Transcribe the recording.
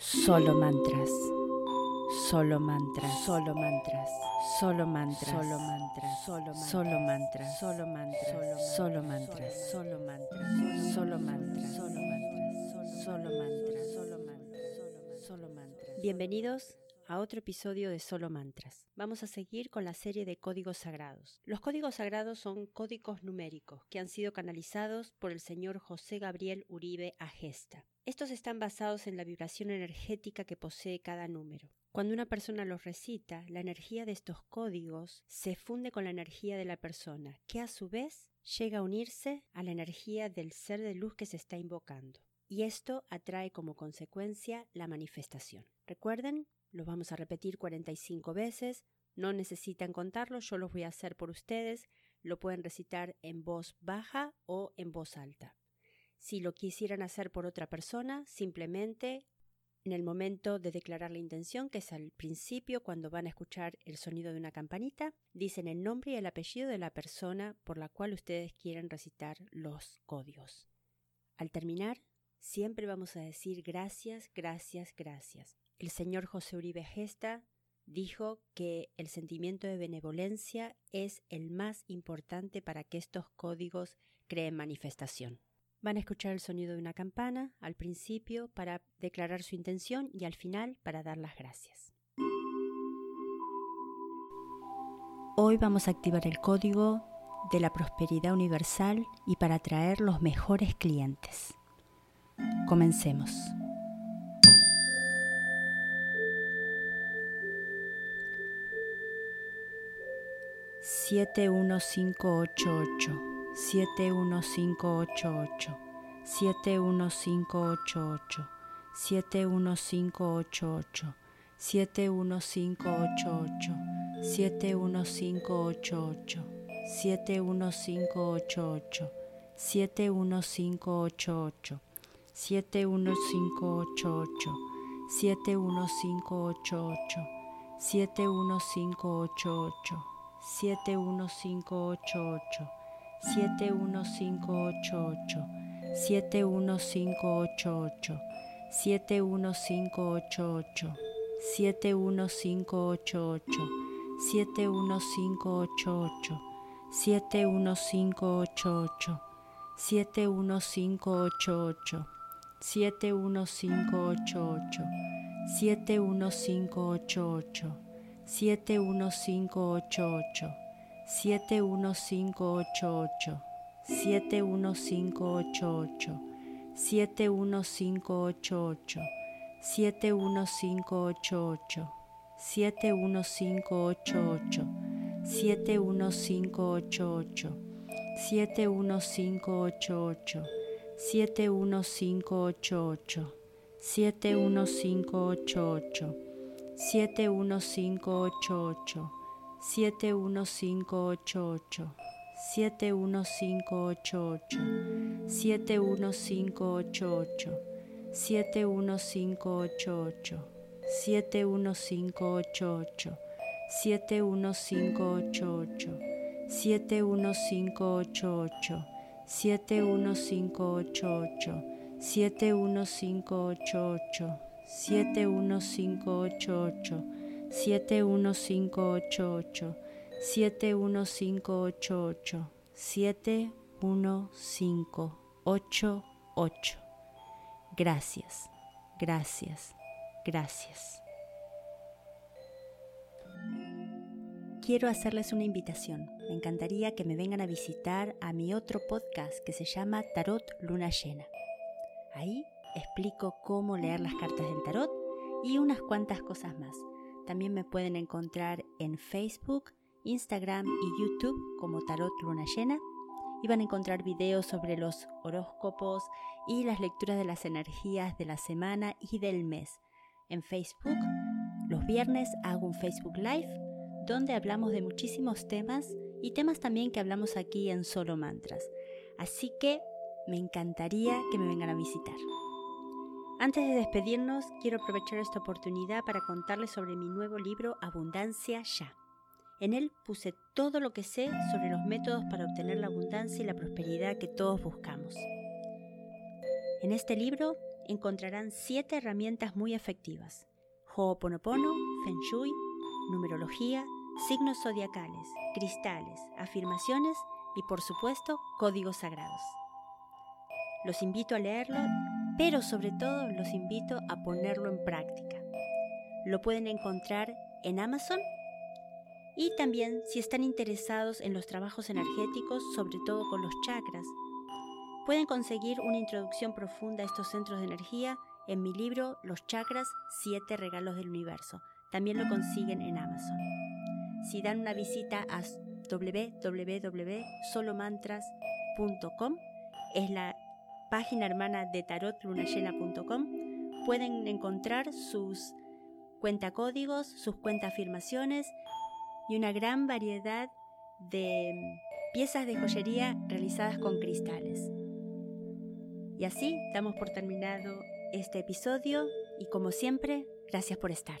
Solo mantras. Solo mantras. Solo mantras. Solo mantras. Solo mantras. Solo mantras. Solo mantras. Solo mantras. Solo mantras. Solo mantras. Solo mantras. Solo mantras. Solo mantras. Solo mantras. Bienvenidos a otro episodio de Solo Mantras. Vamos a seguir con la serie de códigos sagrados. Los códigos sagrados son códigos numéricos que han sido canalizados por el señor José Gabriel Uribe Agesta. Estos están basados en la vibración energética que posee cada número. Cuando una persona los recita, la energía de estos códigos se funde con la energía de la persona, que a su vez llega a unirse a la energía del ser de luz que se está invocando. Y esto atrae como consecuencia la manifestación. Recuerden los vamos a repetir 45 veces. No necesitan contarlo, yo los voy a hacer por ustedes. Lo pueden recitar en voz baja o en voz alta. Si lo quisieran hacer por otra persona, simplemente en el momento de declarar la intención, que es al principio, cuando van a escuchar el sonido de una campanita, dicen el nombre y el apellido de la persona por la cual ustedes quieren recitar los códigos. Al terminar, siempre vamos a decir gracias, gracias, gracias. El señor José Uribe Gesta dijo que el sentimiento de benevolencia es el más importante para que estos códigos creen manifestación. Van a escuchar el sonido de una campana al principio para declarar su intención y al final para dar las gracias. Hoy vamos a activar el código de la prosperidad universal y para atraer los mejores clientes. Comencemos. Siete uno cinco ocho ocho, siete uno cinco ocho ocho, siete uno cinco ocho ocho, siete uno cinco ocho ocho, siete uno cinco ocho ocho, siete uno cinco ocho ocho, siete uno cinco ocho ocho, siete uno cinco ocho ocho. 71588 71588 71588 71588 71588 71588 71588 71588 71588 71588 71588 71588 71588 71588 71588 71588 71588 71588 71588 71588 71588 71588 71588 71588 71588 71588 71588 71588 71588 71588 71588 71588 71588 7158 7158 7158 7158 71588 71588 71588 71588 Gracias, gracias, gracias. Quiero hacerles una invitación. Me encantaría que me vengan a visitar a mi otro podcast que se llama Tarot Luna Llena. Ahí explico cómo leer las cartas del tarot y unas cuantas cosas más. También me pueden encontrar en Facebook, Instagram y YouTube como Tarot Luna Llena y van a encontrar videos sobre los horóscopos y las lecturas de las energías de la semana y del mes. En Facebook, los viernes hago un Facebook Live donde hablamos de muchísimos temas y temas también que hablamos aquí en Solo Mantras. Así que me encantaría que me vengan a visitar. Antes de despedirnos, quiero aprovechar esta oportunidad para contarles sobre mi nuevo libro Abundancia Ya. En él puse todo lo que sé sobre los métodos para obtener la abundancia y la prosperidad que todos buscamos. En este libro encontrarán siete herramientas muy efectivas. Ho'oponopono, Feng Shui, numerología, signos zodiacales, cristales, afirmaciones y por supuesto códigos sagrados. Los invito a leerlo, pero sobre todo los invito a ponerlo en práctica. Lo pueden encontrar en Amazon y también si están interesados en los trabajos energéticos, sobre todo con los chakras, pueden conseguir una introducción profunda a estos centros de energía en mi libro Los chakras, siete regalos del universo. También lo consiguen en Amazon. Si dan una visita a www.solomantras.com, es la página hermana de tarotlunayena.com, pueden encontrar sus cuentacódigos, sus cuentaafirmaciones y una gran variedad de piezas de joyería realizadas con cristales. Y así damos por terminado este episodio y como siempre, gracias por estar.